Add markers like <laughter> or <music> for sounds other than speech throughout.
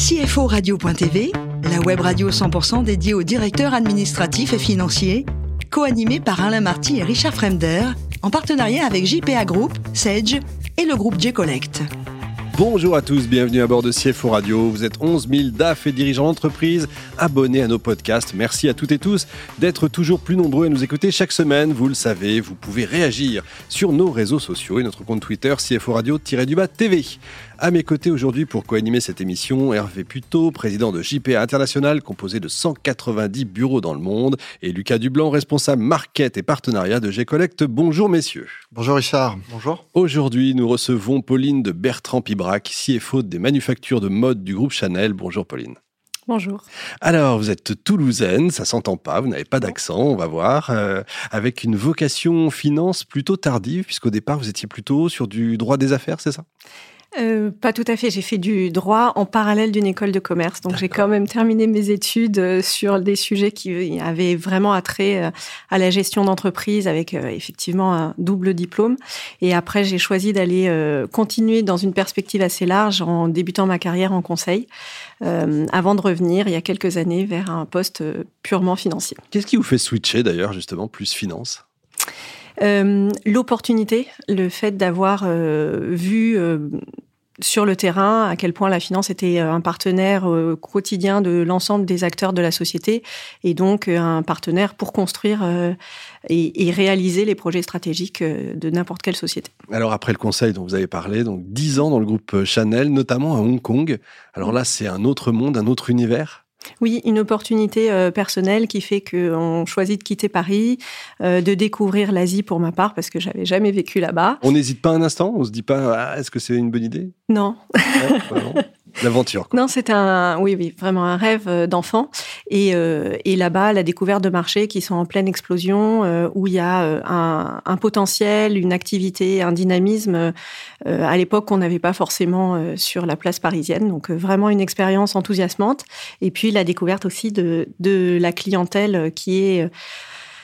CFO Radio.tv, la web radio 100% dédiée aux directeurs administratifs et financiers, co-animée par Alain Marty et Richard Fremder, en partenariat avec JPA Group, Sage et le groupe J-Collect. Bonjour à tous, bienvenue à bord de CFO Radio. Vous êtes 11 000 DAF et dirigeants d'entreprise abonnés à nos podcasts. Merci à toutes et tous d'être toujours plus nombreux à nous écouter chaque semaine. Vous le savez, vous pouvez réagir sur nos réseaux sociaux et notre compte Twitter CFO Radio-du-bas TV. À mes côtés aujourd'hui pour co-animer cette émission, Hervé Puteau, président de JPA International, composé de 190 bureaux dans le monde, et Lucas Dublanc, responsable market et partenariat de G-Collect. Bonjour messieurs. Bonjour Richard. Bonjour. Aujourd'hui, nous recevons Pauline de Bertrand Pibrac, CFO des manufactures de mode du groupe Chanel. Bonjour Pauline. Bonjour. Alors, vous êtes toulousaine, ça s'entend pas, vous n'avez pas d'accent, on va voir, euh, avec une vocation finance plutôt tardive, puisqu'au départ, vous étiez plutôt sur du droit des affaires, c'est ça? Euh, pas tout à fait. J'ai fait du droit en parallèle d'une école de commerce. Donc j'ai quand même terminé mes études euh, sur des sujets qui avaient vraiment attrait euh, à la gestion d'entreprise avec effectivement un double diplôme. Et après, j'ai choisi d'aller continuer dans une perspective assez large en débutant ma carrière en conseil avant de revenir il y a quelques années vers un poste purement financier. Qu'est-ce qui vous fait switcher d'ailleurs justement plus finance? Euh, l'opportunité, le fait d'avoir euh, vu euh, sur le terrain à quel point la finance était un partenaire quotidien de l'ensemble des acteurs de la société et donc un partenaire pour construire et, réaliser les projets stratégiques de n'importe quelle société. Alors après le conseil dont vous avez parlé, donc 10 ans dans le groupe Chanel, notamment à Hong Kong. Alors là, c'est un autre monde, un autre univers. Oui, une opportunité euh, personnelle qui fait qu'on choisit de quitter Paris, euh, de découvrir l'Asie pour ma part, parce que j'avais jamais vécu là-bas. On n'hésite pas un instant On se dit pas, ah, est-ce que c'est une bonne idée? Non. <laughs> L'aventure. Non, c'est un, oui, oui, vraiment un rêve euh, d'enfant. Et, euh, et là-bas, la découverte de marchés qui sont en pleine explosion, euh, où il y a un, un, potentiel, une activité, un dynamisme à l'époque qu'on n'avait pas forcément sur la place parisienne. Donc vraiment une expérience enthousiasmante. Et puis la découverte aussi de, de la clientèle qui est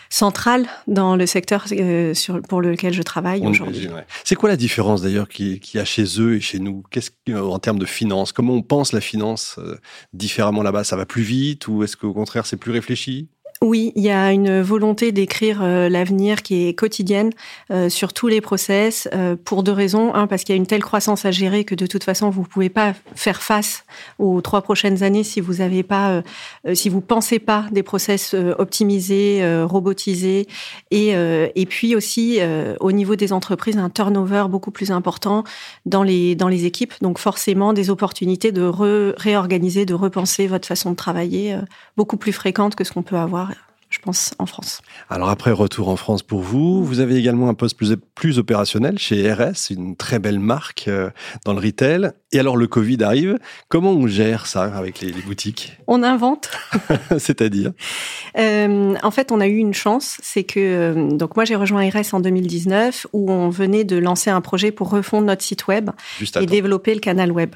centrale dans le secteur euh, sur, pour lequel je travaille aujourd'hui. C'est quoi la différence d'ailleurs qu'il y a chez eux et chez nous? Qu'est-ce en termes de finance? Comment on pense la finance euh, différemment là-bas? Ça va plus vite ou est-ce qu'au contraire c'est plus réfléchi? Oui, il y a une volonté d'écrire euh, l'avenir qui est quotidienne euh, sur tous les process euh, pour deux raisons. Un, parce qu'il y a une telle croissance à gérer que de toute façon vous ne pouvez pas faire face aux trois prochaines années si vous avez pas, si vous pensez pas des process optimisés, robotisés, et et puis aussi au niveau des entreprises un turnover beaucoup plus important dans les dans les équipes. Donc forcément des opportunités de réorganiser, de repenser votre façon de travailler beaucoup plus fréquentes que ce qu'on peut avoir je pense, en France. Alors après, retour en France pour vous. Vous avez également un poste plus, plus opérationnel chez RS, une très belle marque euh, dans le retail. Et alors le Covid arrive. Comment on gère ça avec les, boutiques? On invente. <laughs> <laughs> C'est-à-dire? Euh, En fait, on a eu une chance. C'est que euh, donc moi j'ai rejoint RS en 2019 où on venait de lancer un projet pour refondre notre site web et développer le canal web.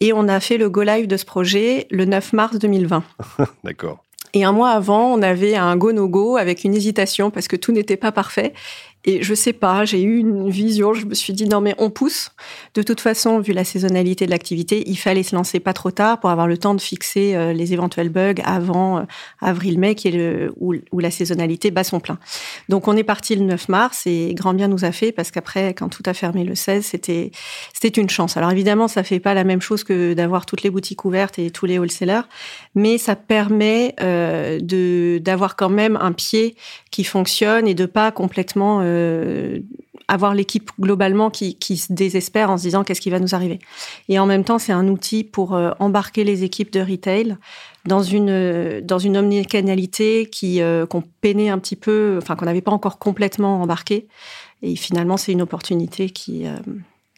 Et on a fait le go live de ce projet le 9 mars 2020. <laughs> D'accord. Et un mois avant, on avait un go-no-go avec une hésitation parce que tout n'était pas parfait. Et je sais pas, j'ai eu une vision, je me suis dit non mais on pousse. De toute façon, vu la saisonnalité de l'activité, il fallait se lancer pas trop tard pour avoir le temps de fixer euh, les éventuels bugs avant euh, avril-mai, qui est le où, où, la saisonnalité bat son plein. Donc on est parti le 9 mars et grand bien nous a fait parce qu'après, quand tout a fermé le 16, c'était c'était une chance. Alors évidemment, ça fait pas la même chose que d'avoir toutes les boutiques ouvertes et tous les wholesalers, mais ça permet euh, de d'avoir quand même un pied qui fonctionne et de pas complètement euh, avoir l'équipe globalement qui, se désespère en se disant qu'est-ce qui va nous arriver. Et en même temps, c'est un outil pour euh, embarquer les équipes de retail dans une dans une omnicanalité qui euh, qu'on peinait un petit peu, enfin qu'on n'avait pas encore complètement embarqué. Et finalement, c'est une opportunité qui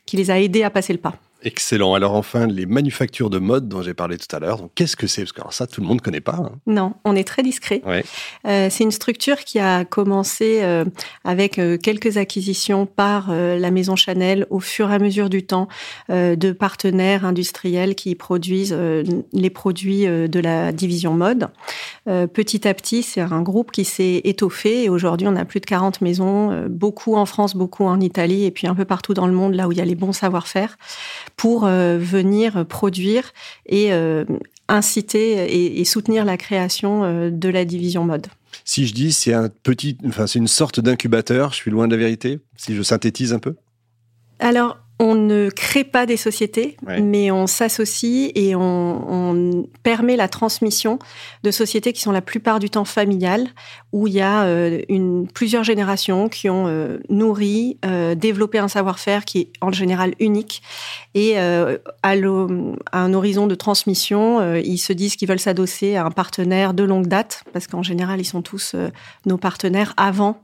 qui les a aidés à passer le pas. Excellent. Alors enfin, les manufactures de mode dont j'ai parlé tout à l'heure. Qu'est-ce que c'est? Parce que ça, tout le monde ne connaît pas. Hein. Non, on est très discret. Euh, c'est une structure qui a commencé euh, avec euh, quelques acquisitions par la maison Chanel au fur et à mesure du temps de partenaires industriels qui produisent les produits de la division mode. petit à petit, c'est un groupe qui s'est étoffé et aujourd'hui, on a plus de 40 maisons, beaucoup en France, beaucoup en Italie et puis un peu partout dans le monde, là où il y a les bons savoir-faire pour venir produire et inciter et, soutenir la création de la division mode. Si je dis c'est un petit, enfin c'est une sorte d'incubateur, je suis loin de la vérité. Si je synthétise un peu? Alors on ne crée pas des sociétés, mais on s'associe et on, permet la transmission de sociétés qui sont la plupart du temps familiales, où il y a euh, une, plusieurs générations qui ont euh, nourri, euh, développé un savoir-faire qui est en général unique. Et à, un horizon de transmission, ils se disent qu'ils veulent s'adosser à un partenaire de longue date, parce qu'en général, ils sont tous nos partenaires avant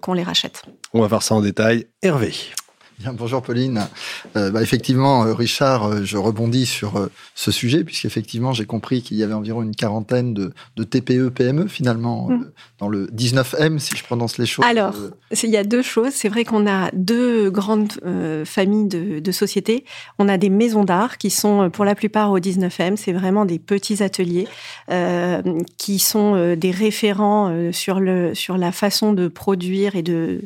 qu'on les rachète. On va voir ça en détail. Hervé bonjour Pauline. Euh, bah, effectivement, euh, Richard, euh, je rebondis sur ce sujet, puisqu'effectivement, j'ai compris qu'il y avait environ une quarantaine de, TPE, PME, finalement, mm. dans le 19M, si je prononce les choses. Alors, il y a deux choses. C'est vrai qu'on a deux grandes familles de, de, sociétés. On a des maisons d'art qui sont, pour la plupart, au 19M. C'est vraiment des petits ateliers qui sont des référents sur, le, sur la façon de produire et de,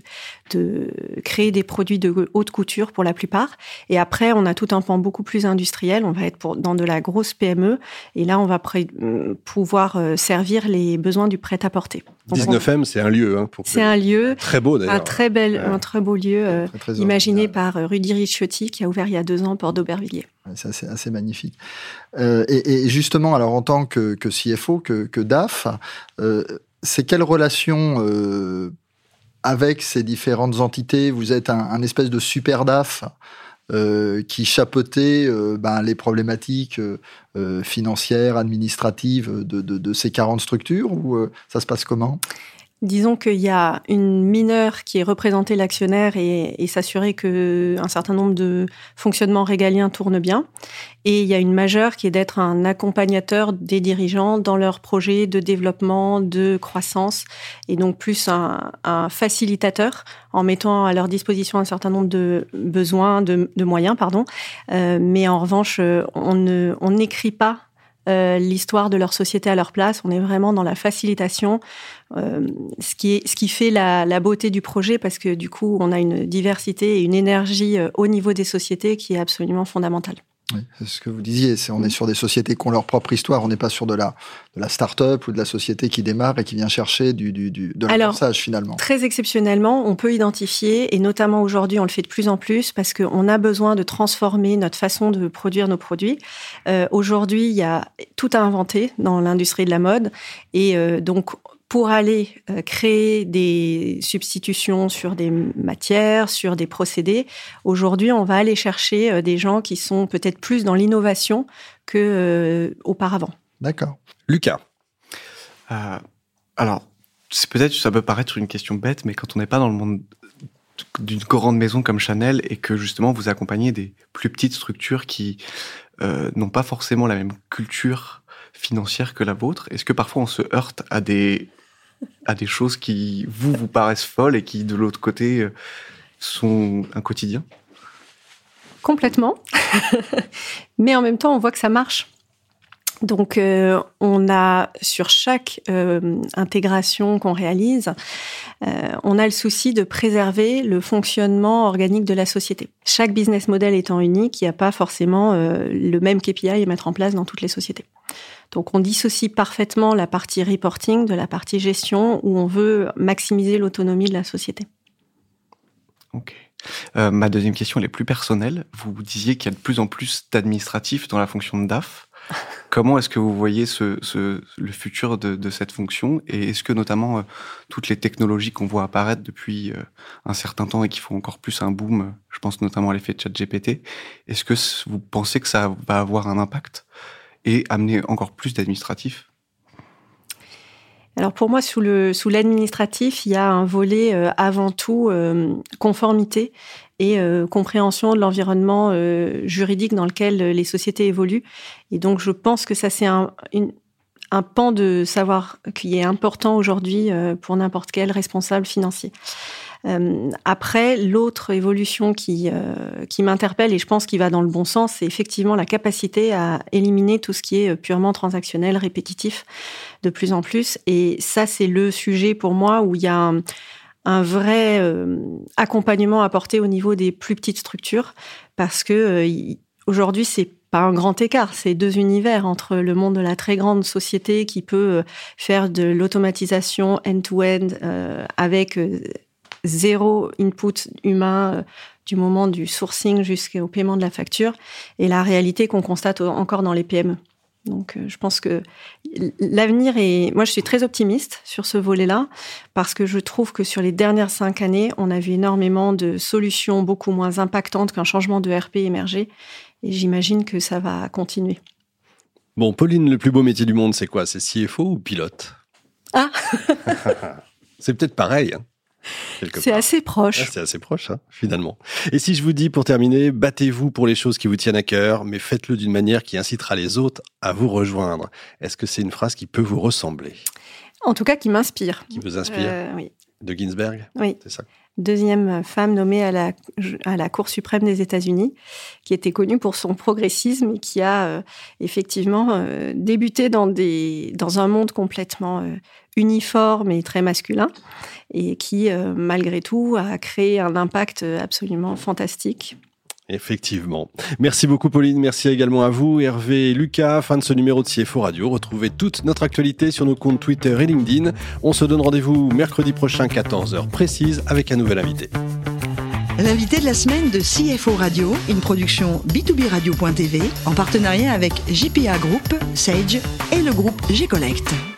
de créer des produits de haute couture pour la plupart. Et après, on a tout un pan beaucoup plus industriel. On va être pour, dans de la grosse PME. Et là, on va euh, pouvoir euh, servir les besoins du prêt-à-porter. 19M, c'est un lieu. Hein, c'est un lieu. Très beau d'ailleurs. Un très, bel, un très beau lieu, euh, imaginé par Rudy Ricciotti, qui a ouvert il y a deux ans Port d'Aubervilliers. c'est assez, magnifique. et, justement, alors en tant que, CFO, que, que DAF, c'est quelle relation avec ces différentes entités, vous êtes un, espèce de super DAF euh, qui chapeautait euh, ben, les problématiques euh, financières, administratives de, de, ces 40 structures, ou ça se passe comment? Disons qu'il y a une mineure qui est représentée l'actionnaire et, et s'assurer que un certain nombre de fonctionnements régaliens tournent bien. Et il y a une majeure qui est d'être un accompagnateur des dirigeants dans leurs projets de développement, de croissance, et donc plus un, un facilitateur en mettant à leur disposition un certain nombre de besoins, de, de moyens, pardon. Euh, mais en revanche, on ne, on n'écrit pas euh, l'histoire de leur société à leur place. On est vraiment dans la facilitation, euh, ce, qui est, ce qui fait la, la, beauté du projet parce que du coup, on a une diversité et une énergie euh, au niveau des sociétés qui est absolument fondamentale. Oui, c'est ce que vous disiez. C'est, on est sur des sociétés qui ont leur propre histoire. On n'est pas sur de la, de la start-up ou de la société qui démarre et qui vient chercher du, du, du de l'apprentissage finalement. Très exceptionnellement, on peut identifier, et notamment aujourd'hui, on le fait de plus en plus parce qu'on a besoin de transformer notre façon de produire nos produits. Euh, aujourd'hui, il y a tout à inventer dans l'industrie de la mode. Et euh, donc, pour aller euh, créer des substitutions sur des matières, sur des procédés. Aujourd'hui, on va aller chercher euh, des gens qui sont peut-être plus dans l'innovation que euh, auparavant. D'accord. Lucas. alors, c'est peut-être ça peut paraître une question bête, mais quand on n'est pas dans le monde d'une grande maison comme Chanel et que justement vous accompagnez des plus petites structures qui n'ont pas forcément la même culture financière que la vôtre, est-ce que parfois on se heurte à des à des choses qui, vous, vous paraissent folles et qui, de l'autre côté, euh, sont un quotidien? Complètement. <laughs> Mais en même temps, on voit que ça marche. Donc, euh, on a sur chaque euh, intégration qu'on réalise, on a le souci de préserver le fonctionnement organique de la société. Chaque business model étant unique, il n'y a pas forcément le même KPI à mettre en place dans toutes les sociétés. Donc on dissocie parfaitement la partie reporting de la partie gestion où on veut maximiser l'autonomie de la société. Ok. Euh, ma deuxième question, est plus personnelle. Vous disiez qu'il y a de plus en plus d'administratifs dans la fonction de DAF. Comment est-ce que vous voyez ce, le futur de, cette fonction Et est-ce que notamment euh, toutes les technologies qu'on voit apparaître depuis euh, un certain temps et qui font encore plus un boom, je pense notamment à l'effet de ChatGPT, est-ce que vous pensez que ça va avoir un impact et amener encore plus d'administratifs? Alors pour moi, sous le sous l'administratif, il y a un volet euh, avant tout euh, conformité et euh, compréhension de l'environnement juridique dans lequel les sociétés évoluent. Et donc je pense que ça c'est un, un pan de savoir qui est important aujourd'hui pour n'importe quel responsable financier. Euh, après, l'autre évolution qui, euh, qui m'interpelle et je pense qu'il va dans le bon sens, c'est effectivement la capacité à éliminer tout ce qui est purement transactionnel, répétitif, de plus en plus. Et ça, c'est le sujet pour moi où il y a un, vrai euh, accompagnement apporté au niveau des plus petites structures parce que aujourd'hui, c'est pas un grand écart, c'est deux univers entre le monde de la très grande société qui peut faire de l'automatisation end-to-end avec zéro input humain du moment du sourcing jusqu'au paiement de la facture et la réalité qu'on constate encore dans les PME. Donc, euh, je pense que l'avenir est. Moi, je suis très optimiste sur ce volet-là parce que je trouve que sur les dernières cinq années, on a vu énormément de solutions beaucoup moins impactantes qu'un changement de RP émerger. Et j'imagine que ça va continuer. Bon, Pauline, le plus beau métier du monde, c'est quoi? C'est CFO ou pilote? Ah <laughs> <laughs> C'est peut-être pareil. Hein c'est assez proche. Ah, c'est assez proche, hein, finalement. Et si je vous dis, pour terminer, battez-vous pour les choses qui vous tiennent à cœur, mais faites-le d'une manière qui incitera les autres à vous rejoindre. Est-ce que c'est une phrase qui peut vous ressembler? En tout cas, qui m'inspire. Qui vous inspire euh, Oui. De Ginsberg? Oui. C'est ça deuxième femme nommée à la, à la Cour suprême des États-Unis, qui était connue pour son progressisme et qui a euh, effectivement euh, débuté dans, des, dans un monde complètement euh, uniforme et très masculin, et qui, malgré tout, a créé un impact absolument fantastique Effectivement. Merci beaucoup Pauline, merci également à vous Hervé et Lucas. Fin de ce numéro de CFO Radio. Retrouvez toute notre actualité sur nos comptes Twitter et LinkedIn. On se donne rendez-vous mercredi prochain 14h précise avec un nouvel invité. L'invité de la semaine de CFO Radio, une production b2b radio.tv en partenariat avec JPA Group, Sage et le groupe G-Collect.